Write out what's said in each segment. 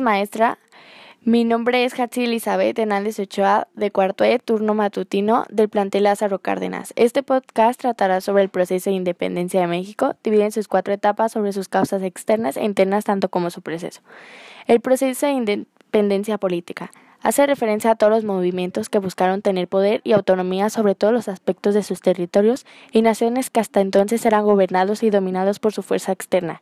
maestra. Mi nombre es Hatsi Elizabeth Hernández Ochoa, de cuarto E, turno matutino del plantel Lázaro Cárdenas. Este podcast tratará sobre el proceso de independencia de México, divide en sus cuatro etapas sobre sus causas externas e internas, tanto como su proceso. El proceso de independencia política. Hace referencia a todos los movimientos que buscaron tener poder y autonomía sobre todos los aspectos de sus territorios y naciones que hasta entonces eran gobernados y dominados por su fuerza externa,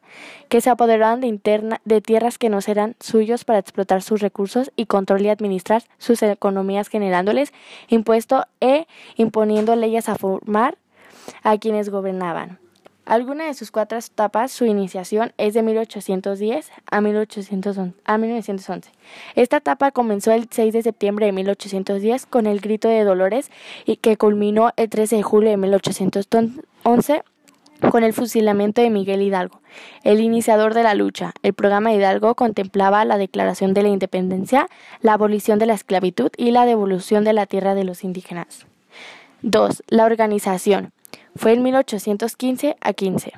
que se apoderaron de, interna, de tierras que no eran suyos para explotar sus recursos y control y administrar sus economías generándoles impuestos e imponiendo leyes a formar a quienes gobernaban. Alguna de sus cuatro etapas, su iniciación es de 1810 a, 1811, a 1911. Esta etapa comenzó el 6 de septiembre de 1810 con el Grito de Dolores y que culminó el 13 de julio de 1811 con el fusilamiento de Miguel Hidalgo, el iniciador de la lucha. El programa Hidalgo contemplaba la declaración de la independencia, la abolición de la esclavitud y la devolución de la tierra de los indígenas. 2. La organización. Fue en 1815 a 15.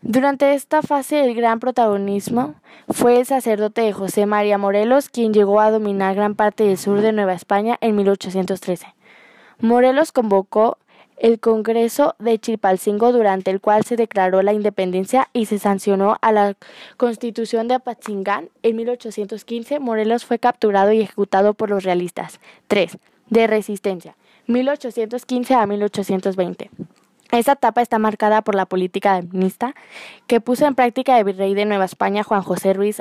Durante esta fase el gran protagonismo fue el sacerdote de José María Morelos, quien llegó a dominar gran parte del sur de Nueva España en 1813. Morelos convocó el Congreso de Chilpalcingo, durante el cual se declaró la independencia y se sancionó a la Constitución de Apatzingán. En 1815, Morelos fue capturado y ejecutado por los realistas. 3. De resistencia. 1815 a 1820. Esta etapa está marcada por la política administrativa que puso en práctica el virrey de Nueva España Juan José Ruiz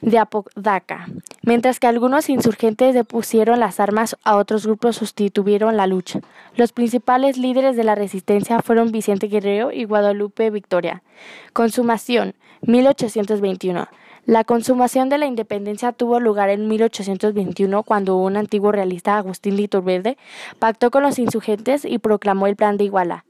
de Apodaca, mientras que algunos insurgentes depusieron las armas a otros grupos sustituyeron la lucha. Los principales líderes de la resistencia fueron Vicente Guerrero y Guadalupe Victoria. Consumación 1821. La consumación de la independencia tuvo lugar en 1821 cuando un antiguo realista, Agustín de Iturbide, pactó con los insurgentes y proclamó el Plan de Iguala,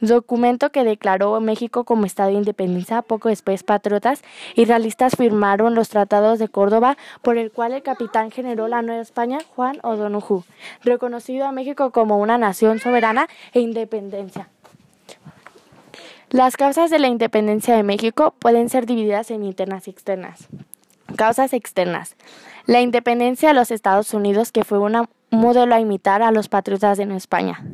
documento que declaró México como Estado de independencia. Poco después, patriotas y realistas firmaron los tratados de Córdoba, por el cual el capitán generó la Nueva España, Juan O'Donoghue, reconocido a México como una nación soberana e independencia. Las causas de la independencia de México pueden ser divididas en internas y externas. Causas externas. La independencia de los Estados Unidos, que fue un modelo a imitar a los patriotas de Nueva España.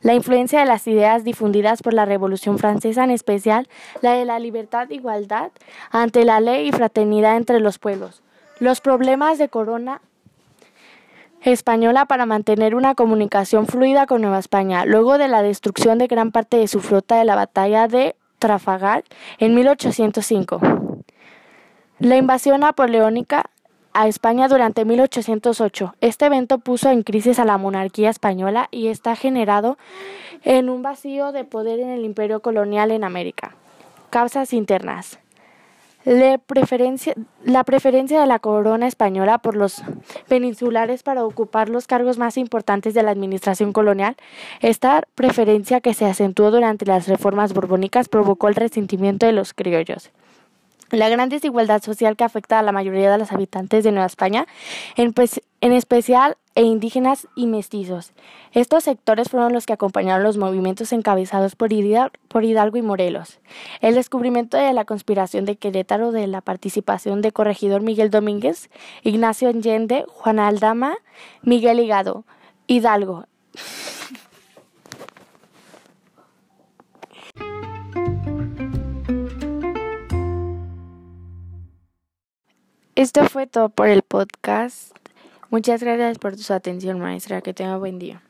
La influencia de las ideas difundidas por la Revolución Francesa, en especial la de la libertad, igualdad ante la ley y fraternidad entre los pueblos. Los problemas de Corona española para mantener una comunicación fluida con Nueva España, luego de la destrucción de gran parte de su flota de la batalla de Trafalgar en 1805. La invasión napoleónica a España durante 1808. Este evento puso en crisis a la monarquía española y está generado en un vacío de poder en el imperio colonial en América. Causas internas. La preferencia, de la corona española por los peninsulares para ocupar los cargos más importantes de la administración colonial, esta preferencia que se acentuó durante las reformas borbónicas provocó el resentimiento de los criollos. La gran desigualdad social que afecta a la mayoría de los habitantes de Nueva España, en, en especial e indígenas y mestizos. Estos sectores fueron los que acompañaron los movimientos encabezados por Hidalgo, y Morelos. El descubrimiento de la conspiración de Querétaro, de la participación de corregidor Miguel Domínguez, Ignacio Allende, Juan Aldama, Miguel Higado, Hidalgo. Esto fue todo por el podcast. Muchas gracias por su atención, maestra. Que tenga buen día.